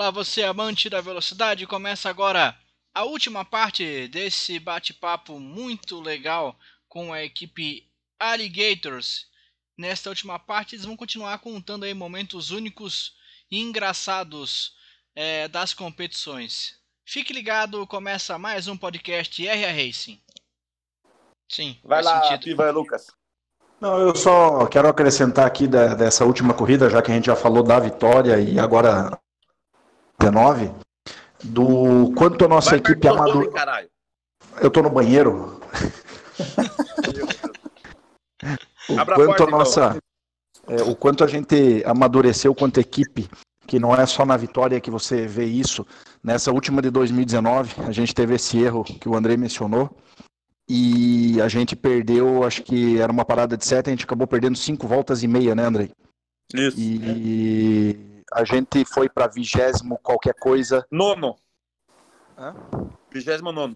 Olá, você amante da velocidade, começa agora a última parte desse bate-papo muito legal com a equipe Alligators. Nesta última parte, eles vão continuar contando aí momentos únicos e engraçados é, das competições. Fique ligado, começa mais um podcast RA Racing. Sim, vai lá, sentido. Vai, Lucas. Não, eu só quero acrescentar aqui da, dessa última corrida, já que a gente já falou da vitória e agora 19, do quanto a nossa Vai equipe amador. Eu tô no banheiro. o quanto a nossa. É, o quanto a gente amadureceu quanto equipe, que não é só na vitória que você vê isso. Nessa última de 2019, a gente teve esse erro que o André mencionou. E a gente perdeu, acho que era uma parada de sete, a gente acabou perdendo cinco voltas e meia, né, André? Isso. E, a gente foi para vigésimo qualquer coisa. Nono. Vigésimo nono.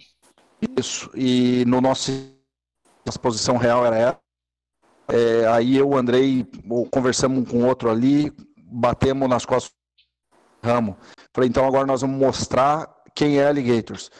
Isso. E no nosso nossa posição real era essa. É, aí eu, o Andrei, conversamos com outro ali, batemos nas costas ramo. Falei, então agora nós vamos mostrar quem é Alligators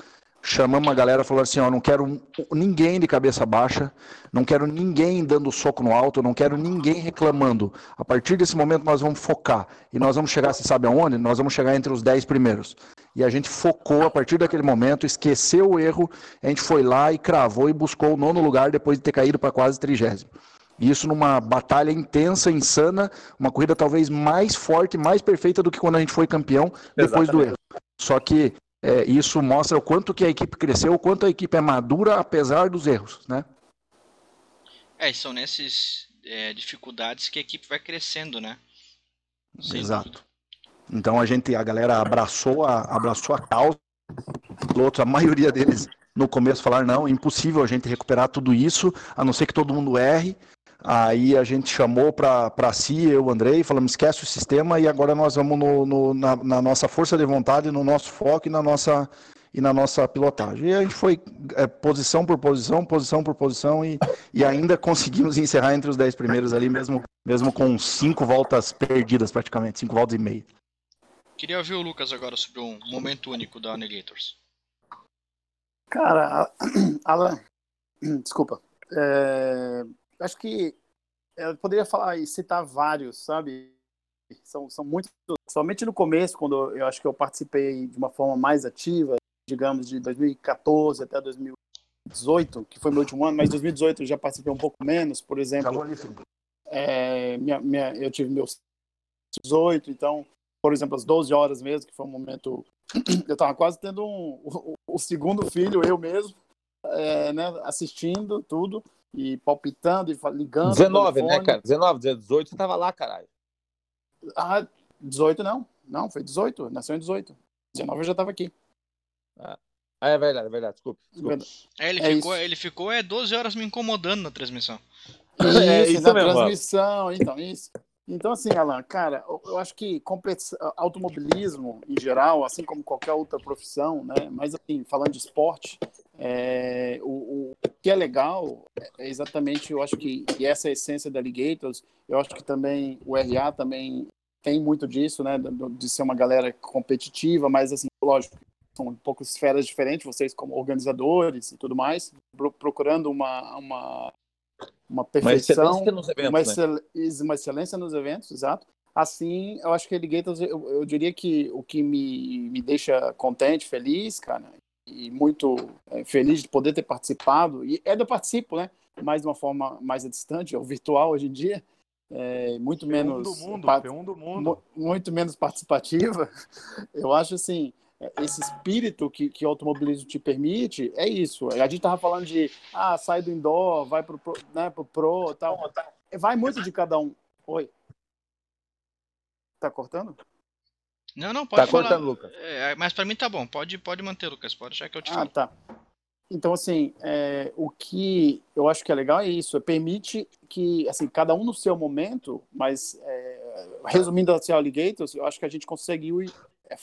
chamamos a galera falou assim, ó, não quero ninguém de cabeça baixa, não quero ninguém dando soco no alto, não quero ninguém reclamando. A partir desse momento nós vamos focar e nós vamos chegar, você sabe aonde? Nós vamos chegar entre os 10 primeiros. E a gente focou a partir daquele momento, esqueceu o erro, a gente foi lá e cravou e buscou o nono lugar depois de ter caído para quase trigésimo. Isso numa batalha intensa, insana, uma corrida talvez mais forte, mais perfeita do que quando a gente foi campeão depois Exatamente. do erro. Só que é, isso mostra o quanto que a equipe cresceu, o quanto a equipe é madura apesar dos erros, né? É, são nessas é, dificuldades que a equipe vai crescendo, né? Sem Exato. Dúvida. Então a gente, a galera abraçou a, abraçou a causa, pilotos, a maioria deles no começo falaram, não, impossível a gente recuperar tudo isso, a não ser que todo mundo erre, Aí a gente chamou para si, eu, Andrei, falamos, esquece o sistema e agora nós vamos no, no, na, na, nossa força de vontade, no nosso foco e na nossa, e na nossa pilotagem. E a gente foi é, posição por posição, posição por posição e, e ainda conseguimos encerrar entre os dez primeiros ali, mesmo, mesmo com cinco voltas perdidas praticamente, cinco voltas e meia. Queria ouvir o Lucas agora sobre um momento único da Negators. Cara, Alan, desculpa. É, acho que eu poderia falar e citar vários, sabe? São, são muitos. Somente no começo, quando eu acho que eu participei de uma forma mais ativa, digamos, de 2014 até 2018, que foi meu último ano, mas 2018 eu já participei um pouco menos, por exemplo. É, minha, minha, eu tive meus 18, então, por exemplo, as 12 horas mesmo, que foi um momento. Eu estava quase tendo um, o, o, segundo filho, eu mesmo, é, né, assistindo tudo e palpitando e ligando. 19, né, cara? 19, 18 você tava lá, caralho. Ah, 18 não. Não, foi 18. Nasceu em 18. 19 eu já tava aqui. Ah, é verdade, é verdade. Desculpa. desculpa. É, ele, é ficou, ele ficou é 12 horas me incomodando na transmissão. Isso, é, isso na mesmo, transmissão, então, isso. Então, assim, Alan, cara, eu acho que automobilismo em geral, assim como qualquer outra profissão, né? Mas assim, falando de esporte, é, o, o, que é legal é exatamente, eu acho que e essa é a essência da Alligators. Eu acho que também o RA também tem muito disso, né? De, ser uma galera competitiva, mas assim, lógico, são um pouco esferas diferentes, vocês como organizadores e tudo mais, procurando uma, uma uma perfeição, uma excelência nos eventos, uma, excel, né? uma excelência nos eventos, exato. Assim, eu acho que Alligators, eu, eu diria que o que me, me deixa contente, feliz, cara, e muito é, feliz de poder ter participado, e é eu participo, né, mas de uma forma mais distante, é o virtual hoje em dia, é, muito menos... Do mundo, um do mundo. Muito menos participativa, eu acho assim, esse espírito que, que o automobilismo te permite, é isso. A gente tava falando de, ah, sai do indoor, vai pro, pro, né, pro pro, tal. Vai muito de cada um. Oi. Tá cortando? Não, não, pode tá falar. cortando, Lucas. É, mas para mim tá bom. Pode, pode manter, Lucas. Pode achar que eu te ah, falo. tá. Então, assim, é, o que eu acho que é legal é isso. É permite que, assim, cada um no seu momento, mas é, resumindo assim, Alligators, eu acho que a gente conseguiu é,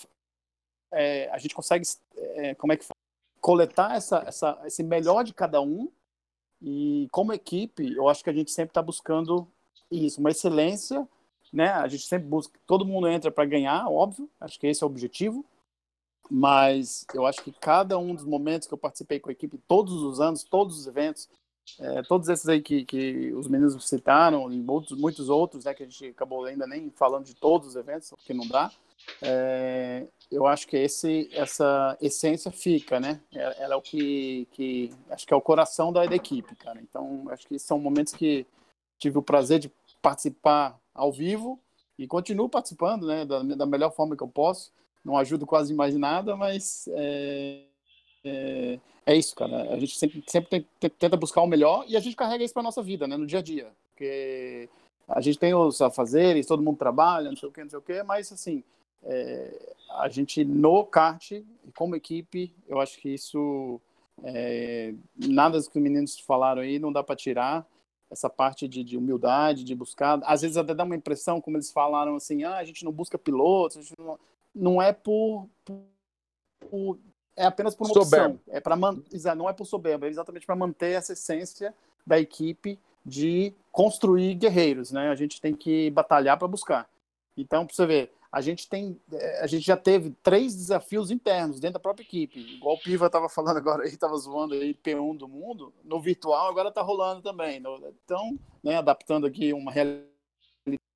é, a gente consegue, é, como é que fala? coletar essa, essa, esse melhor de cada um e como equipe, eu acho que a gente sempre está buscando isso, uma excelência né? A gente sempre busca, todo mundo entra para ganhar, óbvio, acho que esse é o objetivo. Mas eu acho que cada um dos momentos que eu participei com a equipe, todos os anos, todos os eventos, é, todos esses aí que, que os meninos citaram, e muitos, muitos outros, né, que a gente acabou ainda nem falando de todos os eventos, porque não dá, é, eu acho que esse, essa essência fica, né? Ela é, é o que, que acho que é o coração da, da equipe, cara. Então, acho que são momentos que tive o prazer de participar ao vivo e continuo participando, né, da, da melhor forma que eu posso. Não ajudo quase mais nada, mas é, é, é isso, cara. A gente sempre, sempre tem, tenta buscar o melhor e a gente carrega isso para nossa vida, né, no dia a dia. Porque a gente tem os afazeres, todo mundo trabalha, não sei o que, não sei o que, mas assim, é, a gente no kart, como equipe, eu acho que isso, é, nada do que os meninos falaram aí, não dá para tirar essa parte de, de, humildade, de buscar. Às vezes até dá uma impressão, como eles falaram assim, ah, a gente não busca pilotos, não... não... é por, por, por, é apenas por uma soberba. opção, é para man... não é por soberba, é exatamente para manter essa essência da equipe de construir guerreiros, né? A gente tem que batalhar para buscar. Então, para você ver, a gente tem, a gente já teve três desafios internos dentro da própria equipe. Igual o Piva estava falando agora, ele estava zoando aí P1 do mundo, no virtual agora está rolando também. Então, né, adaptando aqui uma realidade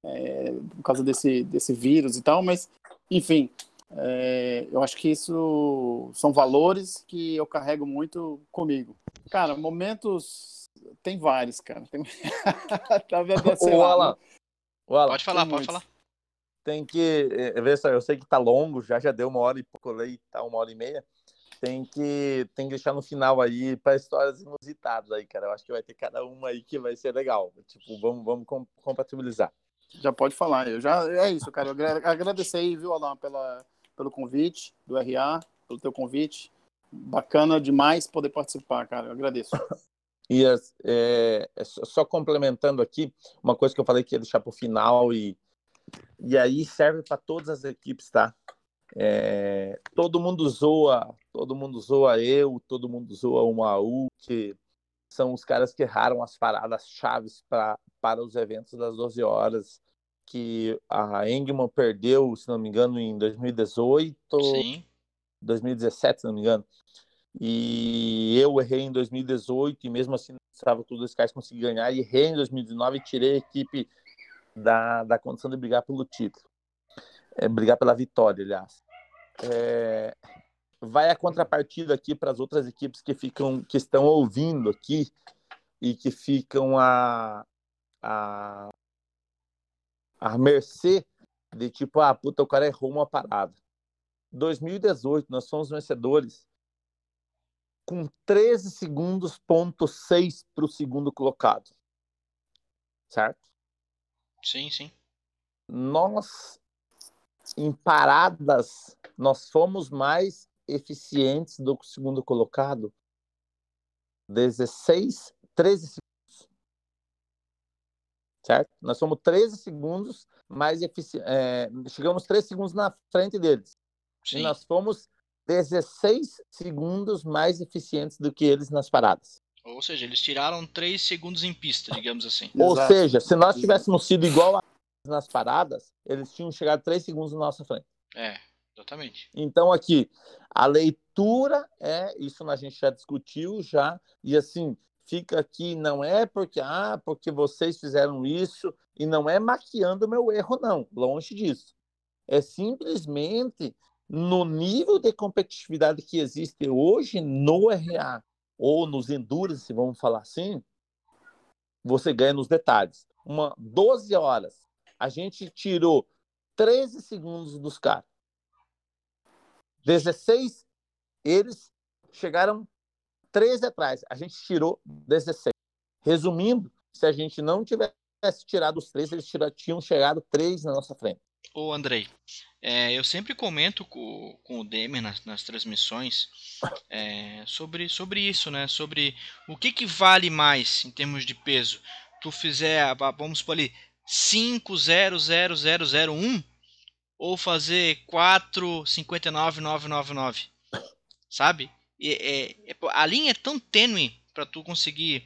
é, por causa desse, desse vírus e tal, mas, enfim, é, eu acho que isso são valores que eu carrego muito comigo. Cara, momentos tem vários, cara. Tem... tá vendo, o Alan, o Alan, pode falar, pode muitos. falar tem que eh, ver só, eu sei que tá longo, já já deu uma hora e pouco, lei tá uma hora e meia. Tem que tem que deixar no final aí para histórias inusitadas aí, cara. Eu acho que vai ter cada uma aí que vai ser legal. Tipo, vamos vamos compatibilizar. Já pode falar. Eu já é isso, cara. Eu agradecer aí, viu, Alan, pela pelo convite do RA, pelo teu convite. Bacana demais poder participar, cara. Eu agradeço. E é, é, só complementando aqui, uma coisa que eu falei que ia deixar para o final e, e aí serve para todas as equipes, tá? É, todo mundo zoa, todo mundo zoa eu, todo mundo zoa o Maú, que são os caras que erraram as paradas chaves pra, para os eventos das 12 horas, que a Engman perdeu, se não me engano, em 2018, Sim. 2017, se não me engano. E eu errei em 2018 e mesmo assim estava tudo os caras consegui ganhar e errei em 2019 e tirei a equipe da, da condição de brigar pelo título. É, brigar pela vitória, aliás. É, vai a contrapartida aqui para as outras equipes que ficam que estão ouvindo aqui e que ficam a, a, a mercê de tipo, ah, puta, o cara errou uma parada. 2018, nós fomos vencedores com 13 segundos, ponto 6 para o segundo colocado. Certo? Sim, sim. Nós, em paradas, nós fomos mais eficientes do que o segundo colocado. 16, 13 segundos. Certo? Nós somos 13 segundos mais eficientes. É, chegamos 3 segundos na frente deles. Sim. E nós fomos 16 segundos mais eficientes do que eles nas paradas. Ou seja, eles tiraram 3 segundos em pista, digamos assim. Ou Exato. seja, se nós tivéssemos sido igual a nas paradas, eles tinham chegado 3 segundos na nossa frente. É, exatamente. Então aqui, a leitura é, isso a gente já discutiu já, e assim, fica aqui, não é porque, ah, porque vocês fizeram isso, e não é maquiando o meu erro, não, longe disso. É simplesmente no nível de competitividade que existe hoje no RA, ou nos endurance, vamos falar assim, você ganha nos detalhes. Uma 12 horas, a gente tirou 13 segundos dos caras. 16, eles chegaram 13 atrás. A gente tirou 16. Resumindo, se a gente não tivesse tirado os três, eles tinham chegado três na nossa frente. Ô Andrei, é, eu sempre comento com, com o Demer nas, nas transmissões é, sobre, sobre isso, né? Sobre o que, que vale mais em termos de peso. Tu fizer, vamos por ali, 500001 ou fazer 459999, sabe? E, é, é, a linha é tão tênue para tu conseguir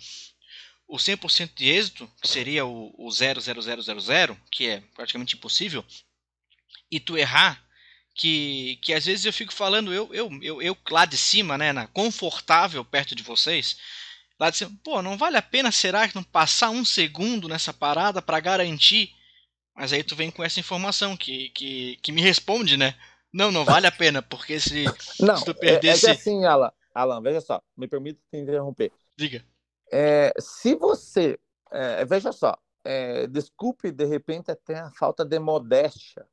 o 100% de êxito, que seria o, o 00000, que é praticamente impossível, e tu errar, que, que às vezes eu fico falando, eu, eu, eu, eu lá de cima, né, na, confortável perto de vocês, lá de cima, pô, não vale a pena, será que não passar um segundo nessa parada para garantir? Mas aí tu vem com essa informação que, que, que me responde, né? Não, não vale a pena, porque se, não, se tu perdesse. É, é assim, Alan, Alan, veja só, me permita te interromper. Diga. É, se você. É, veja só, é, desculpe de repente até a falta de modéstia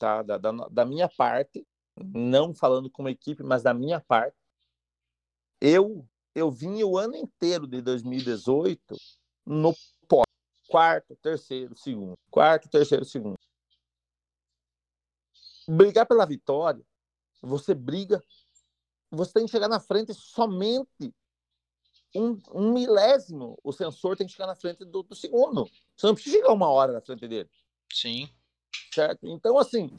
tá? Da, da, da, minha parte, não falando como equipe, mas da minha parte, eu eu vim o ano inteiro de 2018 no pó, quarto, terceiro, segundo, quarto, terceiro, segundo. Brigar pela vitória, você briga, você tem que chegar na frente somente um, um milésimo, o sensor tem que chegar na frente do, do segundo. Você não precisa chegar uma hora na frente dele. Sim certo? Então, assim,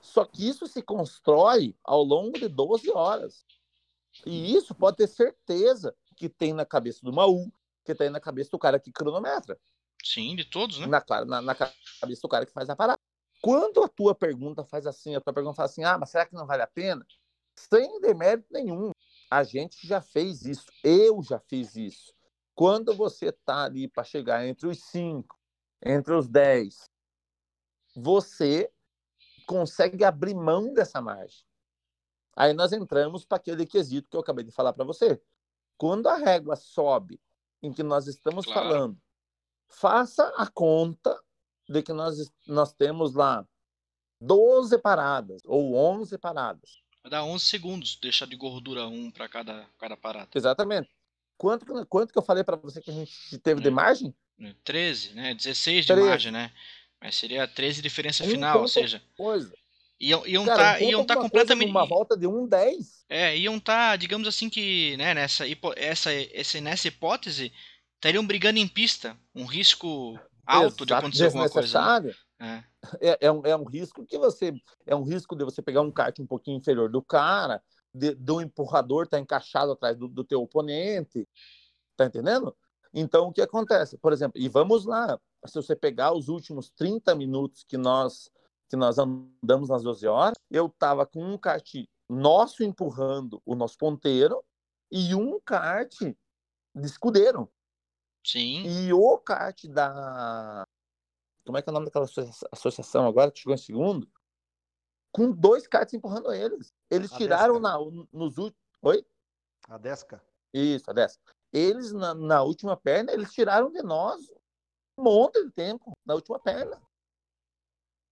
só que isso se constrói ao longo de 12 horas. E isso pode ter certeza que tem na cabeça do Maú, que tem na cabeça do cara que cronometra. Sim, de todos, né? Na, na, na cabeça do cara que faz a parada. Quando a tua pergunta faz assim, a tua pergunta fala assim, ah, mas será que não vale a pena? Sem demérito nenhum. A gente já fez isso. Eu já fiz isso. Quando você tá ali para chegar entre os cinco, entre os dez, você consegue abrir mão dessa margem. Aí nós entramos para aquele quesito que eu acabei de falar para você. Quando a régua sobe, em que nós estamos claro. falando, faça a conta de que nós, nós temos lá 12 paradas ou 11 paradas. Vai dar 11 segundos, deixar de gordura um para cada, cada parada. Exatamente. Quanto, quanto que eu falei para você que a gente teve de hum. margem? 13, né? 16 de 13. margem, né? Mas seria 13 diferença um final, ou seja. Coisa. Iam, iam Cara, tá, iam tá completamente. Uma volta de 1,10. É, iam tá, digamos assim, que né, nessa, essa, essa, nessa hipótese, estariam brigando em pista. Um risco alto Exato, de acontecer alguma coisa. Né? É. É, é, um, é um risco que você. É um risco de você pegar um kart um pouquinho inferior do cara, de, do empurrador estar tá encaixado atrás do, do teu oponente. Tá entendendo? Então, o que acontece? Por exemplo, e vamos lá, se você pegar os últimos 30 minutos que nós que nós andamos nas 12 horas, eu estava com um kart nosso empurrando o nosso ponteiro e um kart de escudeiro. Sim. E o kart da. Como é que é o nome daquela associação agora que chegou em segundo? Com dois karts empurrando eles. Eles a tiraram na, nos últimos. Oi? A Desca. Isso, a Desca. Eles, na, na última perna, eles tiraram de nós monte de tempo na última perna.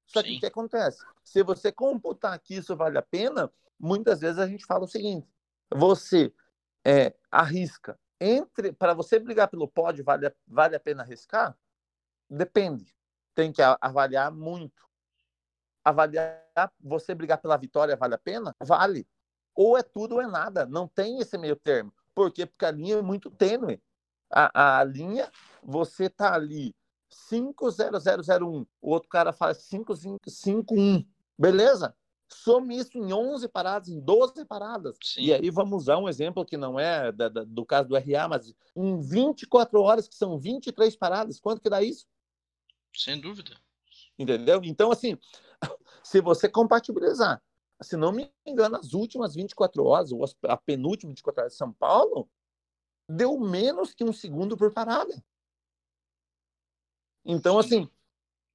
Só que o que acontece? Se você computar que isso vale a pena, muitas vezes a gente fala o seguinte: você é, arrisca entre para você brigar pelo pódio vale, vale a pena arriscar? Depende. Tem que avaliar muito. Avaliar você brigar pela vitória vale a pena? Vale. Ou é tudo ou é nada. Não tem esse meio termo. Por quê? Porque a linha é muito tênue. A, a linha, você tá ali 50001, o outro cara faz 5551. Beleza? Some isso em 11 paradas, em 12 paradas. Sim. E aí vamos usar um exemplo que não é da, da, do caso do RA, mas em 24 horas, que são 23 paradas, quanto que dá isso? Sem dúvida. Entendeu? Então, assim, se você compatibilizar se não me engano, as últimas 24 horas, ou a penúltima 24 horas de São Paulo, deu menos que um segundo por parada. Então, assim,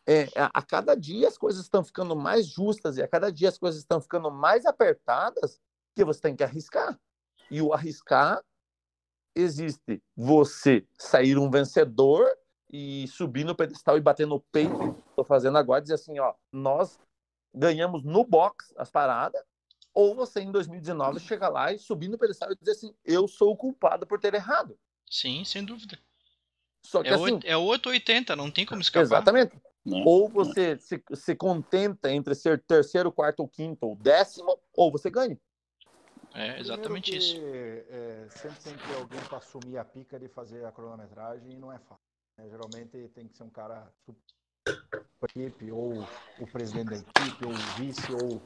é, a cada dia as coisas estão ficando mais justas e a cada dia as coisas estão ficando mais apertadas que você tem que arriscar. E o arriscar existe você sair um vencedor e subir no pedestal e bater no peito, estou fazendo agora, dizer assim, ó, nós ganhamos no box as paradas, ou você em 2019 chega lá e subir no pedestal e dizer assim, eu sou o culpado por ter errado. Sim, sem dúvida. Só que é, assim, é 880, não tem como escapar. Exatamente. Não, ou você se, se contenta entre ser terceiro, quarto ou quinto ou décimo, ou você ganha. É exatamente que, isso. É, sempre tem que ter alguém para assumir a pica de fazer a cronometragem e não é fácil. É, geralmente tem que ser um cara equipe, ou o presidente da equipe, ou o vice, ou.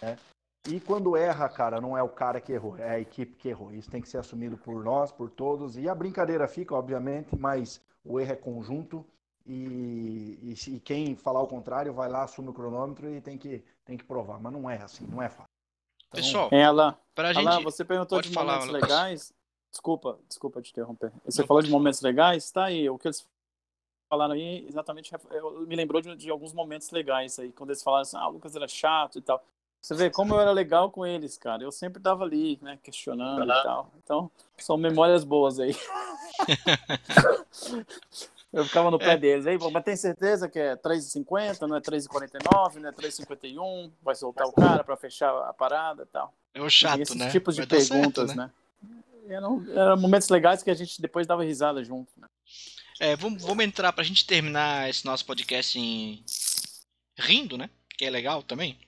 Né? E quando erra, cara, não é o cara que errou, é a equipe que errou. Isso tem que ser assumido por nós, por todos. E a brincadeira fica, obviamente, mas o erro é conjunto. E, e, e quem falar o contrário vai lá, assume o cronômetro e tem que, tem que provar. Mas não é assim, não é fácil. Então, Pessoal, pra Alan, gente... você perguntou de falar, momentos Lucas. legais. Desculpa, desculpa te interromper. Você não falou de momentos legais, tá aí. O que eles falaram aí, exatamente, me lembrou de, de, alguns momentos legais aí, quando eles falaram assim, ah, o Lucas era chato e tal. Você vê como eu era legal com eles, cara. Eu sempre tava ali, né, questionando e tal. Então, são memórias boas aí. eu ficava no pé é. deles. Aí, mas tem certeza que é 3,50, não é 3,49, não é 3,51? Vai soltar o cara para fechar a parada e tal. É o chato, esses né? tipos de perguntas, certo, né? né? Eram, eram momentos legais que a gente depois dava risada junto, né? É, vamos, vamos entrar pra gente terminar esse nosso podcast em... rindo, né? Que é legal também.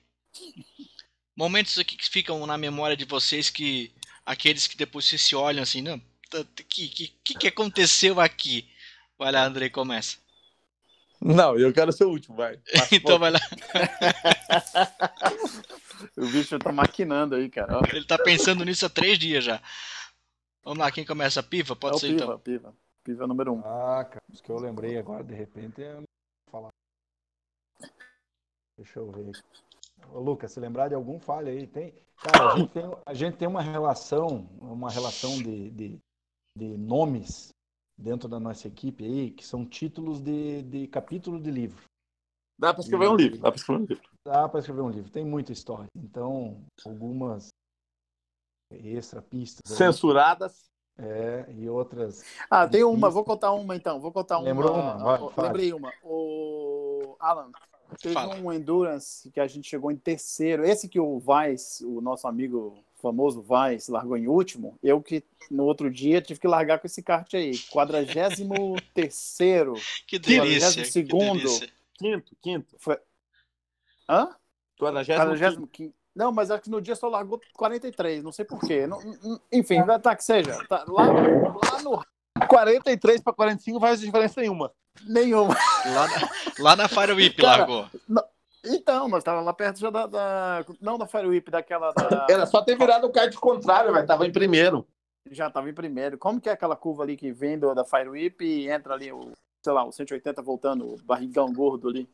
Momentos aqui que ficam na memória de vocês que aqueles que depois vocês se olham assim, não, que que, que aconteceu aqui? Vai lá, Andrei, começa. Não, eu quero ser o último, vai. então vai lá. o bicho tá maquinando aí, cara. Ele tá pensando nisso há três dias já. Vamos lá, quem começa? Piva? Pode é ser piva, então. Piva, Piva número um. Ah, cara, isso que eu lembrei agora, de repente, eu não vou falar. Deixa eu ver. Ô, Lucas, se lembrar de algum falha aí, tem. Cara, a gente tem, a gente tem uma relação, uma relação de, de, de nomes dentro da nossa equipe aí, que são títulos de, de capítulo de livro. Dá para escrever e, um livro, dá para escrever um livro. Dá para escrever um livro, tem muita história. Então, algumas extra pistas. Censuradas. Aí, é, e outras. Ah, tem uma, vou contar uma então, vou contar uma. Lembrou uma? Vai, lembrei uma. O Alan, Teve Fala. um Endurance que a gente chegou em terceiro. Esse que o Vaz, o nosso amigo famoso Vaz, largou em último. Eu que no outro dia tive que largar com esse kart aí. 43 Que delícia. 42 segundo. Quinto, quinto. Foi... Hã? 45. Não, mas acho que no dia só largou 43, não sei porquê. Não, enfim, tá que seja. Tá, lá, lá no 43 para 45 faz diferença nenhuma. Nenhuma. Lá na, lá na Fire Whip Cara, largou. Não, então, nós tava lá perto já da, da, Não da Fire Whip, daquela. Da... Era só ter virado o kart contrário, velho. Tava em primeiro. Já tava em primeiro. Como que é aquela curva ali que vem do, da Fire Whip e entra ali o, sei lá, o 180 voltando, o barrigão gordo ali?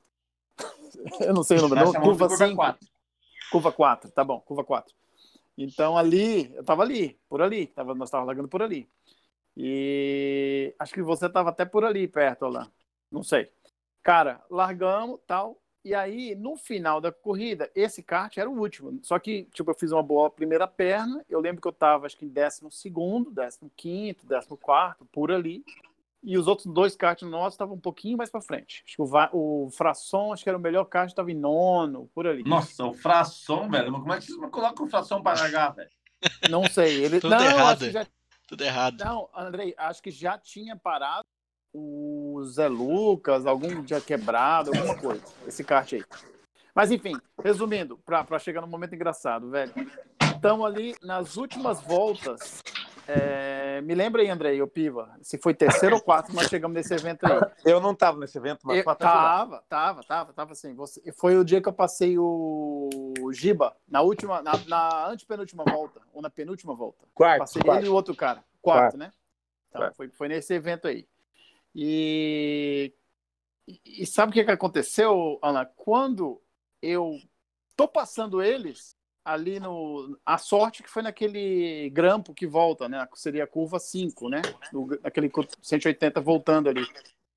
Eu não sei o número. Não, curva 5. 4. Curva 4, tá bom, curva 4. Então ali, eu tava ali, por ali, tava, nós tava largando por ali. E acho que você estava até por ali perto, lá. Não sei. Cara, largamos, tal. E aí, no final da corrida, esse kart era o último. Só que, tipo, eu fiz uma boa primeira perna. Eu lembro que eu estava, acho que em décimo segundo, décimo quinto, décimo quarto, por ali. E os outros dois karts nossos estavam um pouquinho mais para frente. Acho que o, o Frasson, acho que era o melhor kart, estava em nono, por ali. Nossa, o Frasson, velho. Como é que você coloca o Frasson para largar, velho? Não sei. Ele... Tudo não, errado. Já... Tudo errado. Não, Andrei, acho que já tinha parado o Zé Lucas, algum dia quebrado, alguma coisa. Esse kart aí. Mas enfim, resumindo, para chegar no momento engraçado, velho. Estamos ali nas últimas voltas. É, me lembra aí, Andrei, o Piva, se foi terceiro ou quarto, nós chegamos nesse evento aí. Eu não estava nesse evento, mas eu, tava, tava, tava, tava assim. Você, foi o dia que eu passei o Giba na última, na, na antepenúltima volta, ou na penúltima volta. Quarto. Passei quarto. ele e o outro cara. Quarto, quarto. né? Então, foi, foi nesse evento aí. E, e, sabe o que, que aconteceu, Ana? Quando eu tô passando eles ali no. A sorte que foi naquele grampo que volta, né? Seria a curva 5, né? No, aquele 180 voltando ali.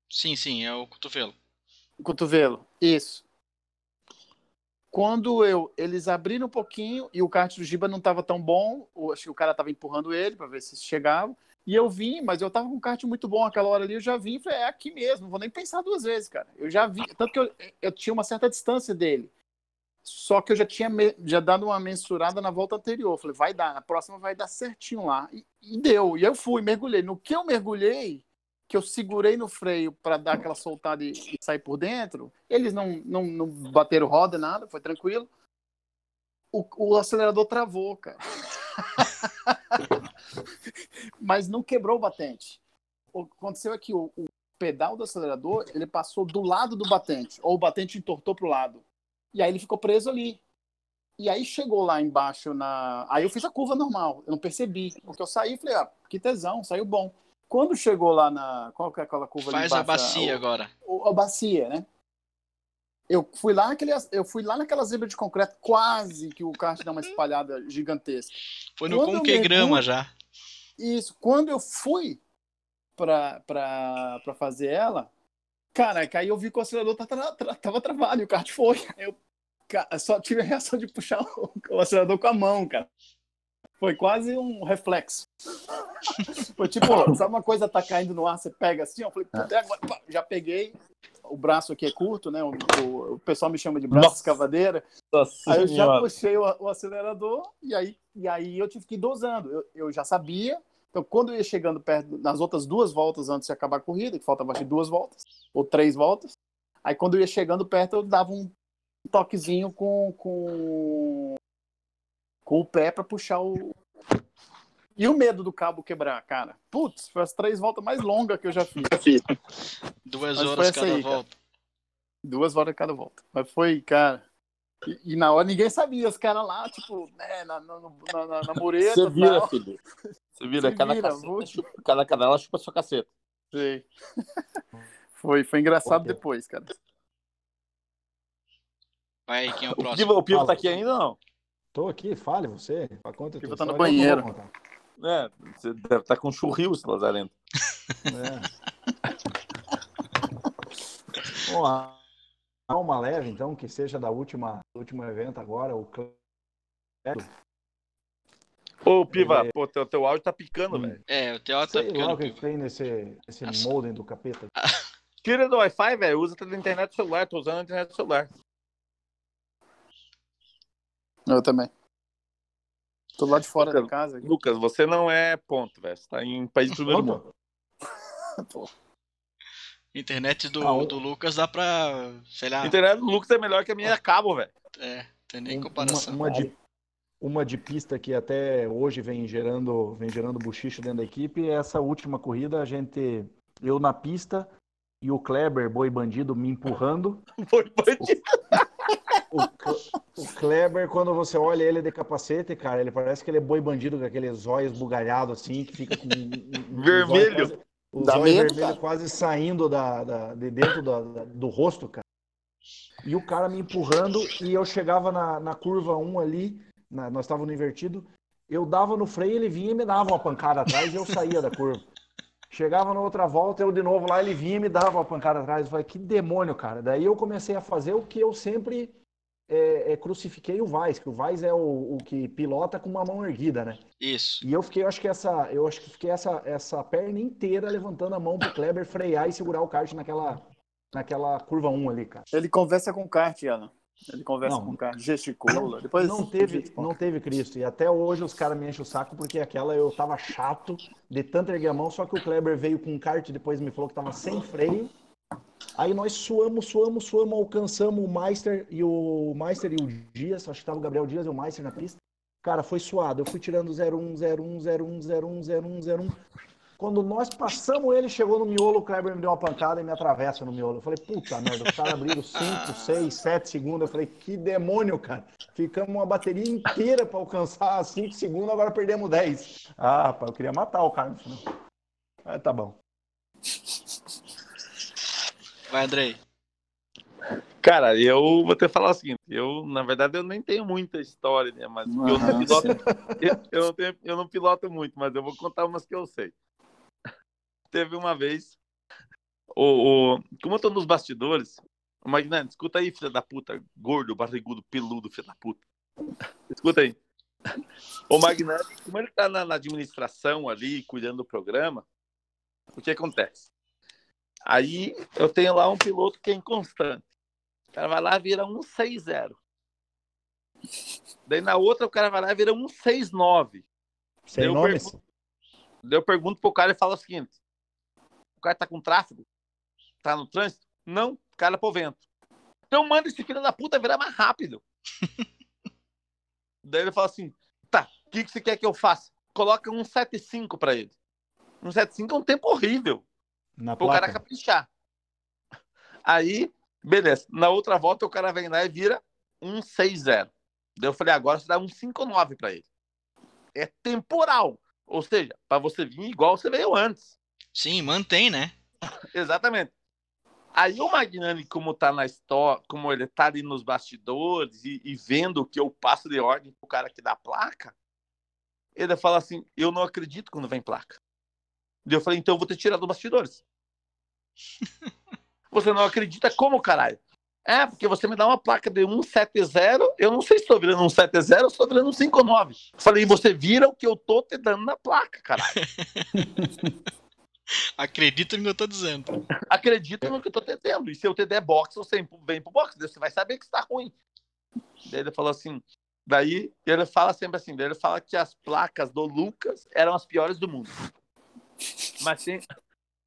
Sim, sim, é o cotovelo. O cotovelo, isso. Quando eu eles abriram um pouquinho e o kart do Giba não estava tão bom, acho que o cara estava empurrando ele para ver se chegava. E eu vim, mas eu tava com um kart muito bom aquela hora ali, eu já vim e falei, é aqui mesmo, não vou nem pensar duas vezes, cara. Eu já vi, tanto que eu, eu tinha uma certa distância dele. Só que eu já tinha já dado uma mensurada na volta anterior. Falei, vai dar, na próxima vai dar certinho lá. E, e deu. E eu fui, mergulhei. No que eu mergulhei, que eu segurei no freio para dar aquela soltada e, e, sair por dentro, eles não, não, não bateram roda, nada, foi tranquilo. O, o acelerador travou, cara. Mas não quebrou o batente. O que aconteceu é que o, o pedal do acelerador ele passou do lado do batente, ou o batente entortou para o lado. E aí ele ficou preso ali. E aí chegou lá embaixo na. Aí eu fiz a curva normal, eu não percebi. Porque eu saí e falei, ah, que tesão, saiu bom. Quando chegou lá na. Qual que é aquela curva Faz ali a bacia o, agora. O, a bacia, né? Eu fui lá naquele, eu fui lá naquela zebra de concreto, quase que o kart dá uma espalhada gigantesca. Foi no Conquegrama já. Isso. Quando eu fui pra fazer ela, cara, aí eu vi que o acelerador tava, tava travado e o kart foi. Eu só tive a reação de puxar o, o acelerador com a mão, cara. Foi quase um reflexo. Foi tipo, sabe uma coisa tá caindo no ar, você pega assim, ó, falei, puta, agora, pá, já peguei, o braço aqui é curto, né? O, o, o pessoal me chama de braço Nossa. escavadeira. Nossa aí eu já puxei o, o, acelerador e aí, e aí eu tive que ir dosando. Eu, eu já sabia. Então, quando eu ia chegando perto, nas outras duas voltas antes de acabar a corrida, que faltava acho, duas voltas, ou três voltas, aí quando eu ia chegando perto, eu dava um toquezinho com, com, com o pé para puxar o. E o medo do cabo quebrar, cara? Putz, foi as três voltas mais longas que eu já fiz. Duas Mas horas cada aí, volta. Cara. Duas horas cada volta. Mas foi, cara. E, e na hora ninguém sabia, os caras lá, tipo, né, na, na, na, na mureta. Você vira, tal. filho. Você vira, cada, vira caceta, chupa, cada canela chupa sua caceta. Sei. Foi, foi engraçado depois, cara. Vai aí, quem é o próximo? O Pivo, tá aqui ainda ou não? Tô aqui, fale você. Conta o Pivo tá no banheiro. É, você deve estar tá com churril, Lazarento. É. Bom, há uma leve, então, que seja da última, do último evento agora, o Ô, Piva, é... pô, teu, teu áudio tá picando, velho. É, o teu áudio tá picando. o que tem nesse, nesse modem do capeta. Tira do Wi-Fi, velho. Usa a internet do celular. Tô usando a internet do celular. Eu também. Tô lá de fora Lucas, da casa. Aqui. Lucas, você não é ponto, velho. Você tá em país de primeiro mundo. Internet do, ah, do Lucas dá pra, sei lá. Internet do Lucas é melhor que a minha cabo, velho. É, tem nem comparação. Uma, uma, de, uma de pista que até hoje vem gerando, vem gerando buchicho dentro da equipe é essa última corrida, a gente. Eu na pista e o Kleber, boi bandido, me empurrando. Boi bandido. O, o, o, Kleber, quando você olha ele de capacete, cara, ele parece que ele é boi bandido com aqueles olhos bugalhados assim, que fica com. Vermelho. Os olhos vermelhos quase saindo da, da de dentro da, da, do rosto, cara. E o cara me empurrando e eu chegava na, na curva 1 ali, na, nós estávamos no invertido, eu dava no freio, ele vinha e me dava uma pancada atrás e eu saía da curva. Chegava na outra volta, eu de novo lá, ele vinha e me dava uma pancada atrás. Eu falei, que demônio, cara. Daí eu comecei a fazer o que eu sempre é, é, crucifiquei o Vaz, que o Vaz é o, o, que pilota com uma mão erguida, né? Isso. E eu fiquei, eu acho que essa, eu acho que fiquei essa, essa perna inteira levantando a mão pro Kleber frear e segurar o kart naquela, naquela curva 1 ali, cara. Ele conversa com o kart, Alan. Ele conversa não, com o kart, gesticula. Não, Depois não teve, não teve Cristo. E até hoje os caras me enchem o saco porque aquela eu tava chato de tanto erguer a mão, só que o Kleber veio com o kart e depois me falou que tava sem freio Aí nós suamos, suamos, suamos, alcançamos o Meister e o Meister e o Dias, acho que estava o Gabriel Dias e o Meister na pista. Cara, foi suado. Eu fui tirando 01, 01, 01, 01, 01, 01. Quando nós passamos ele, chegou no miolo, o Kleber me deu uma pancada e me atravessa no miolo. Eu falei, puta merda, os caras abriram 5, 6, 7 segundos. Eu falei, que demônio, cara. Ficamos uma bateria inteira para alcançar 5 segundos, agora perdemos 10. Ah, rapaz, eu queria matar o cara. Ah, tá bom. Vai, Andrei. Cara, eu vou te falar o seguinte, eu, na verdade, eu nem tenho muita história, né? Mas uhum, eu, não piloto, eu, eu, não tenho, eu não piloto muito, mas eu vou contar umas que eu sei. Teve uma vez, o, o, como eu tô nos bastidores, o Magnani, escuta aí, filha da puta, gordo, barrigudo, peludo, filha da puta. Escuta aí. O Magnani, como ele tá na, na administração ali, cuidando do programa, o que acontece? Aí eu tenho lá um piloto que é inconstante. O cara vai lá e vira 160. Daí na outra o cara vai lá e vira 169. Sem Daí nomes? Pergunto, daí eu pergunto pro cara e falo o seguinte: o cara tá com tráfego? Tá no trânsito? Não, o cara é pro vento. Então manda esse filho da puta virar mais rápido. Daí ele fala assim: tá, o que, que você quer que eu faça? Coloca um 75 para ele. Um 75 é um tempo horrível. Na o cara caprichar. Aí, beleza. Na outra volta, o cara vem lá e vira 160. Daí eu falei, agora você dá um 5,9 para ele. É temporal. Ou seja, para você vir igual você veio antes. Sim, mantém, né? Exatamente. Aí o Magnani, como tá na história, como ele tá ali nos bastidores e, e vendo que eu passo de ordem pro cara que dá placa, ele fala assim: Eu não acredito quando vem placa. E eu falei: Então eu vou te tirar dos bastidores. você não acredita como, caralho? É, porque você me dá uma placa de 170, eu não sei se estou virando 170 ou estou virando 59. Falei, você vira o que eu tô te dando na placa, caralho. Acredita no que eu tô dizendo. Acredita no que eu tô te dando. E se eu te der box, você vem pro box, você vai saber que está ruim. Daí ele falou assim, daí ele fala sempre assim, ele fala que as placas do Lucas eram as piores do mundo. Mas tem,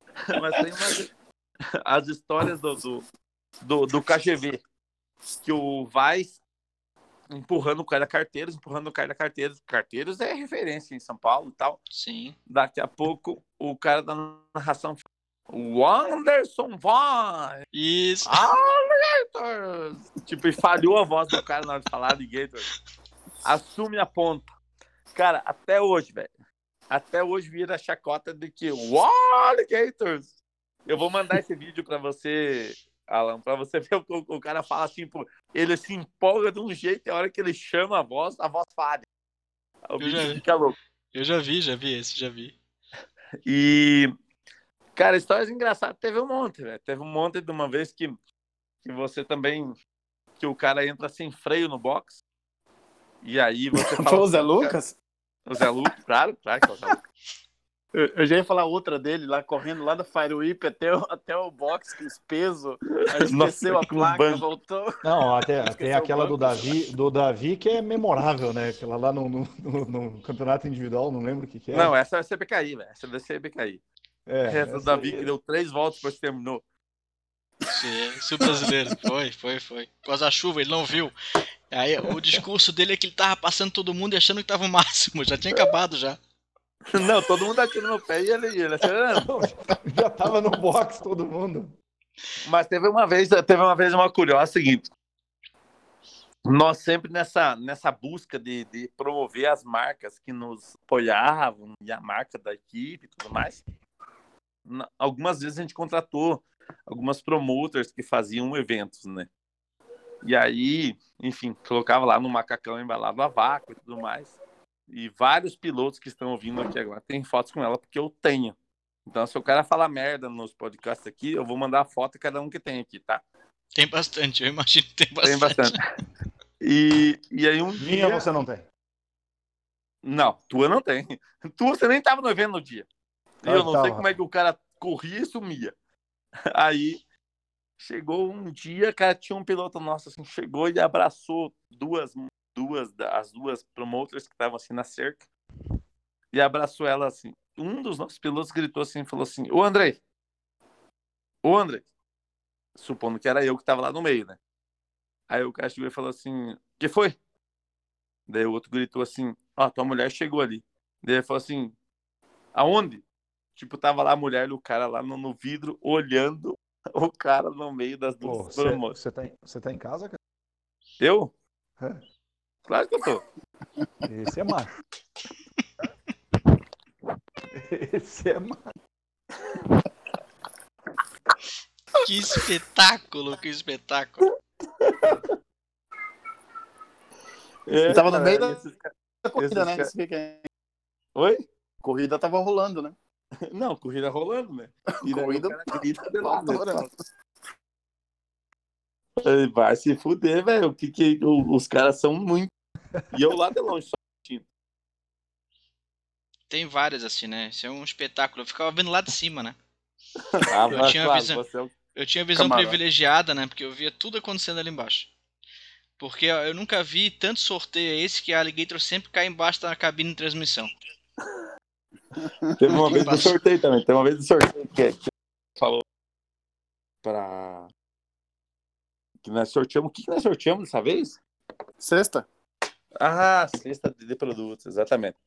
mas tem umas, as histórias do, do, do, do KGV, que o Vaz empurrando o cara da Carteiros, empurrando o cara da Carteiros. Carteiros é referência em São Paulo e tal. Sim. Daqui a pouco, o cara da narração o Anderson Vaz. Isso. Alligators! tipo, e falhou a voz do cara na hora de falar Alligator. Assume a ponta. Cara, até hoje, velho. Até hoje vira a chacota de que o Alligators. Eu vou mandar esse vídeo para você Alan, pra você ver o, o cara fala assim, pô, ele se empolga de um jeito e a hora que ele chama a voz, a voz falha. O eu já fica louco. Eu já vi, já vi esse, já vi. E, cara, histórias engraçadas, teve um monte, velho. Teve um monte de uma vez que, que você também, que o cara entra sem freio no box. E aí você fala. Foi o Zé Lucas? O Zé Lucas, claro, claro que é o Zé Lucas. Eu, já ia falar outra dele, lá correndo lá da Fire Whip até o, até o box com os pesos. Aí esqueceu Nossa, a placa, voltou. Não, até tem aquela do Davi, do Davi que é memorável, né? Aquela lá no, no, no, no campeonato individual, não lembro o que, que é. Não, essa é a CBKI, velho. Essa é a CBKI. É, essa do Davi que deu três voltas, depois terminou. Sim, sul brasileiro. Foi, foi, foi. Com causa da chuva, ele não viu. Aí o discurso dele é que ele tava passando todo mundo e achando que tava o máximo, já tinha acabado já. Não, todo mundo aqui no pé e ele, ele acelerando. Já tava no box todo mundo. Mas teve uma vez, teve uma vez uma curiosa seguinte. Nós sempre nessa, nessa busca de, de promover as marcas que nos apoiavam e a marca da equipe e tudo mais. Algumas vezes a gente contratou algumas promoters que faziam eventos, né? E aí, enfim, colocava lá no macacão embalado a vácuo e tudo mais e vários pilotos que estão ouvindo aqui agora têm fotos com ela, porque eu tenho. Então, se o cara falar merda nos podcasts aqui, eu vou mandar a foto de cada um que tem aqui, tá? Tem bastante, eu imagino que tem bastante. Tem bastante. E, e aí um Minha dia... você não tem? Não, tua não tem. Tua você nem tava no evento no dia. Eu, eu não tava. sei como é que o cara corria e sumia. Aí chegou um dia, cara, tinha um piloto nosso assim, chegou e abraçou duas duas, as duas promoters que estavam assim na cerca e abraçou ela assim. Um dos nossos pilotos gritou assim, falou assim: "Ô André, ô André", supondo que era eu que estava lá no meio, né? Aí o cara chegou e falou assim: "Que foi?" Daí o outro gritou assim: "Ó, tua mulher chegou ali". Daí ele falou assim: "Aonde?" Tipo, tava lá a mulher e o cara lá no, no vidro olhando o cara no meio das duas. Você tá, você tá em casa, cara? Eu? É. Claro que eu tô. Esse é macho. Esse é macho. Que espetáculo, que espetáculo. É, Você tava no meio da, da corrida, né? Cara... Oi? Corrida tava rolando, né? Não, corrida rolando, né? E corrida rolando. Vai se fuder, velho. Que, que, os caras são muito. E eu lá de longe só assistindo. Tem várias assim, né? Isso é um espetáculo. Eu ficava vendo lá de cima, né? Ah, eu, tinha claro, visão, é um eu tinha visão camarada. privilegiada, né? Porque eu via tudo acontecendo ali embaixo. Porque eu nunca vi tanto sorteio esse que a Alligator sempre cai embaixo da cabine de transmissão. Teve uma vez do sorteio também. Teve uma vez do sorteio que, que falou para que nós sorteamos. O que, que nós sorteamos dessa vez? Sexta. Ah, cesta de produtos, exatamente.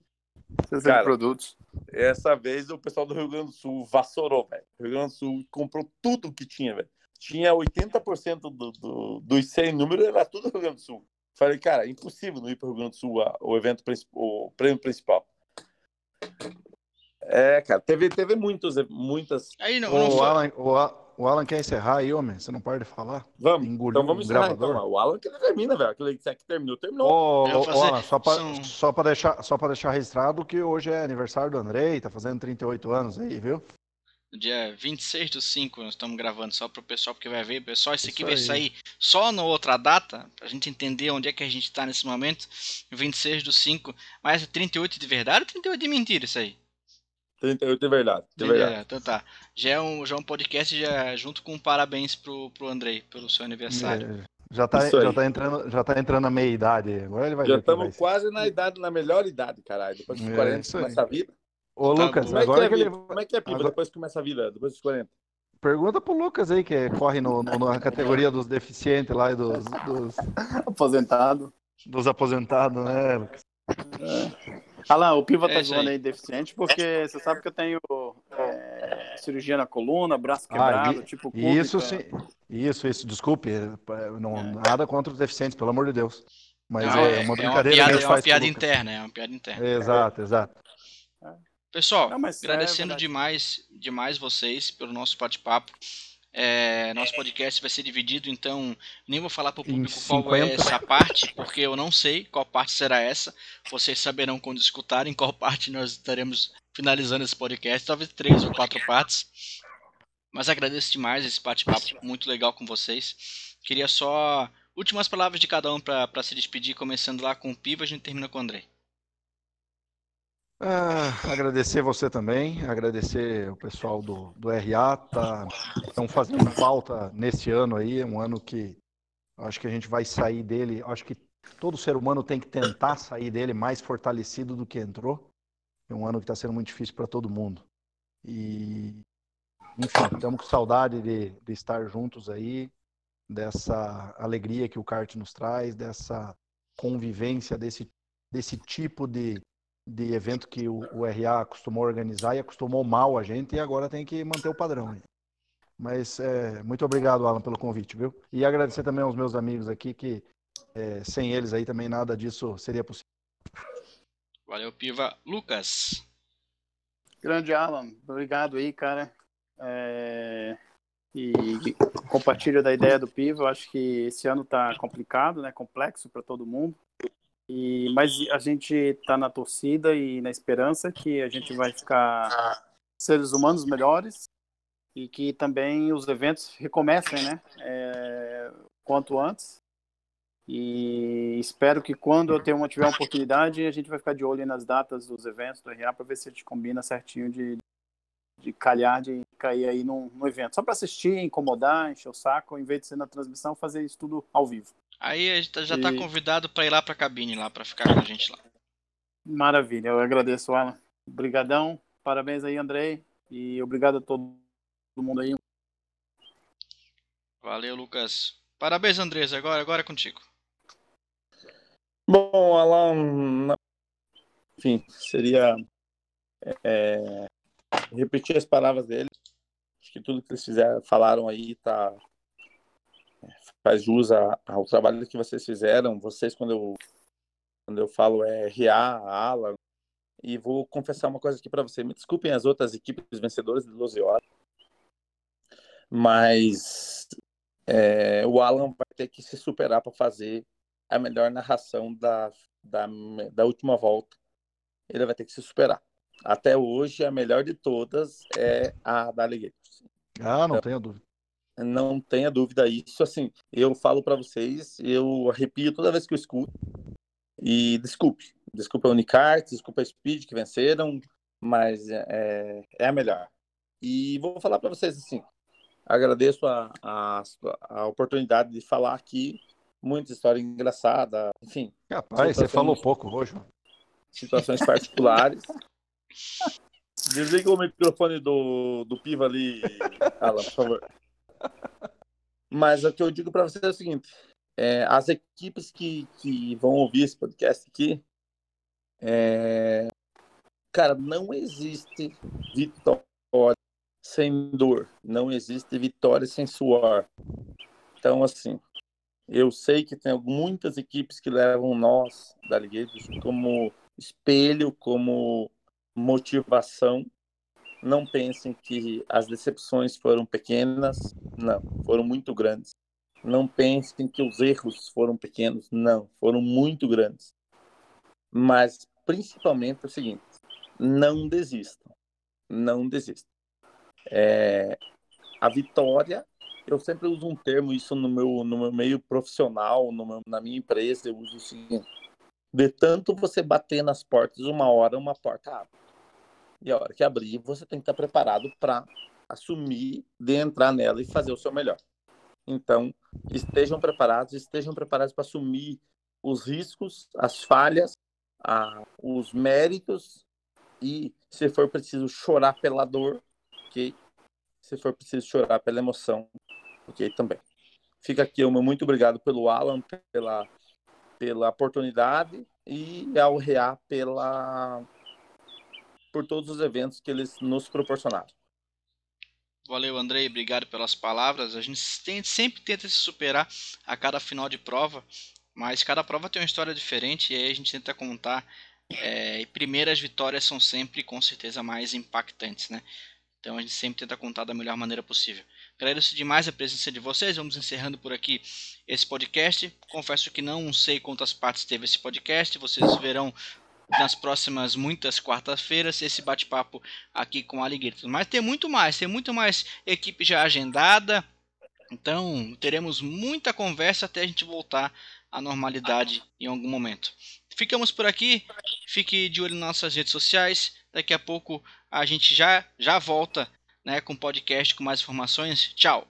Cesta Cara, de produtos. Essa vez o pessoal do Rio Grande do Sul vassourou, velho. O Rio Grande do Sul comprou tudo que tinha, velho. Tinha 80% do, do, dos 100 números, era tudo do Rio Grande do Sul. Falei, cara, impossível não ir para o Rio Grande do Sul o evento o prêmio principal. É, cara, teve, teve muitos, muitas. Aí não, não o, Alan, o, o, Alan quer encerrar aí, homem. Você não pode de falar? Vamos. Engoliu então vamos encerrar. Então, o Alan que termina, velho. Aquele que terminou, terminou. Ô, ô, fazer... Alan, só para São... só deixar, só deixar registrado que hoje é aniversário do Andrei, tá fazendo 38 anos aí, viu? Dia 26 do 5, nós estamos gravando só para o pessoal, porque vai ver, pessoal, isso aqui vai sair só na outra data, para a gente entender onde é que a gente está nesse momento, 26 do 5, mas é 38 de verdade ou 38 de mentira isso aí? 38 de verdade, de verdade. É, então tá, já é um, já é um podcast já junto com um parabéns pro, pro Andrei, pelo seu aniversário. É. Já tá, já, tá entrando, já tá entrando na meia idade. Agora ele vai Já estamos quase na idade, na melhor idade, caralho. Depois dos é, 40 começa a vida. Ô, tá Lucas, como agora é que, é, que ele... Como é que é, Pipa, agora... depois que começa a vida, depois dos 40? Pergunta pro Lucas aí, que corre no, no, na categoria dos deficientes lá e dos... dos... Aposentado. Dos aposentados, né, Lucas? É. Ah lá, o Piva tá é zoando aí deficiente, porque você sabe que eu tenho é, cirurgia na coluna, braço quebrado, ah, e, tipo. Isso sim. Isso, isso, desculpe. Não, é. Nada contra os deficientes, pelo amor de Deus. Mas não, é, uma brincadeira. É uma piada, é uma piada interna, é uma piada interna. Exato, exato. Pessoal, não, agradecendo é demais, demais vocês pelo nosso bate-papo. É, nosso podcast vai ser dividido, então nem vou falar para o público qual é essa parte, porque eu não sei qual parte será essa. Vocês saberão quando escutarem qual parte nós estaremos finalizando esse podcast, talvez três ou quatro partes. Mas agradeço demais esse bate-papo muito legal com vocês. Queria só últimas palavras de cada um para se despedir, começando lá com o Piva, a gente termina com o André. Ah, agradecer você também, agradecer o pessoal do, do RA, tá, estão fazendo falta nesse ano aí, um ano que acho que a gente vai sair dele, acho que todo ser humano tem que tentar sair dele mais fortalecido do que entrou. É um ano que está sendo muito difícil para todo mundo. E, enfim, estamos com saudade de, de estar juntos aí, dessa alegria que o kart nos traz, dessa convivência, desse, desse tipo de, de evento que o, o, RA acostumou a organizar e acostumou mal a gente e agora tem que manter o padrão. Mas é, muito obrigado, Alan, pelo convite, viu? E agradecer também aos meus amigos aqui, que é, sem eles aí também nada disso seria possível. Valeu, Piva. Lucas. Grande Alan, obrigado aí, cara. É... E compartilho da ideia do Piva. Eu acho que esse ano tá complicado, né? Complexo para todo mundo. E, mas a gente está na torcida e na esperança que a gente vai ficar seres humanos melhores e que também os eventos recomecem, né? É, quanto antes. E espero que quando eu ter uma, tiver uma oportunidade, a gente vai ficar de olho nas datas dos eventos do RA para ver se a gente combina certinho de, de calhar, de cair aí no evento. Só para assistir, incomodar, encher o saco, em vez de ser na transmissão, fazer isso tudo ao vivo. Aí a gente já está e... convidado para ir lá para a cabine, lá para ficar com a gente lá. Maravilha, eu agradeço, Alan. Obrigadão, parabéns aí, Andrei, e obrigado a todo mundo aí. Valeu, Lucas. Parabéns, Andrés, agora, agora é contigo. Bom, Alan, enfim, seria é, repetir as palavras dele. Acho que tudo que eles fizeram, falaram aí tá faz jus ao trabalho que vocês fizeram. Vocês, quando eu, quando eu falo é RA, Alan, e vou confessar uma coisa aqui para você. Me desculpem as outras equipes vencedoras de 12 horas, mas é, o Alan vai ter que se superar para fazer a melhor narração da, da, da última volta. Ele vai ter que se superar. Até hoje, a melhor de todas é a da Alligators. Ah, não então, tenho dúvida. Não tenha dúvida isso. Assim, eu falo para vocês, eu arrepio toda vez que eu escuto. E desculpe, desculpe a Unicart, desculpe a Speed que venceram, mas é, é a melhor. E vou falar para vocês assim, agradeço a, a, a, oportunidade de falar aqui, muita história engraçada, enfim. Rapaz, você falou pouco hoje. Situações particulares. Desliga o microfone do, do Piva ali, Alan, por favor. Mas o que eu digo para vocês é o seguinte: é, as equipes que, que vão ouvir esse podcast aqui, é, cara, não existe vitória sem dor, não existe vitória sem suor. Então, assim, Eu sei que tem muitas equipes que levam nós da Alligators como espelho, como motivação. Não pensem que as decepções foram pequenas, não, foram muito grandes. Não pensem que os erros foram pequenos, não, foram muito grandes. Mas principalmente é o seguinte: não desistam, não desistam. É, a vitória, eu sempre uso um termo, isso no meu, no meu meio profissional, meu, na minha empresa, eu uso o seguinte: de tanto você bater nas portas, uma hora uma porta abre. E a hora que abrir, você tem que estar preparado para assumir, de entrar nela e fazer o seu melhor. Então, estejam preparados, estejam preparados para assumir os riscos, as falhas, a, os méritos e, se for preciso, chorar pela dor, ok? Se for preciso chorar pela emoção, ok? Também. Fica aqui o meu muito obrigado pelo Alan, pela, pela oportunidade e ao Reá pela por todos os eventos que eles nos proporcionaram. Valeu, Andrei. Obrigado pelas palavras. A gente sempre tenta se superar a cada final de prova, mas cada prova tem uma história diferente e aí a gente tenta contar. É, e primeiras vitórias são sempre, com certeza, mais impactantes, né? Então a gente sempre tenta contar da melhor maneira possível. Agradeço demais a presença de vocês. Vamos encerrando por aqui esse podcast. Confesso que não sei quantas partes teve esse podcast. Vocês verão nas próximas muitas quartas-feiras esse bate-papo aqui com a Alligator. Mas tem muito mais, tem muito mais equipe já agendada. Então teremos muita conversa até a gente voltar à normalidade em algum momento. Ficamos por aqui. Fique de olho nas nossas redes sociais. Daqui a pouco a gente já já volta, né, com podcast com mais informações. Tchau.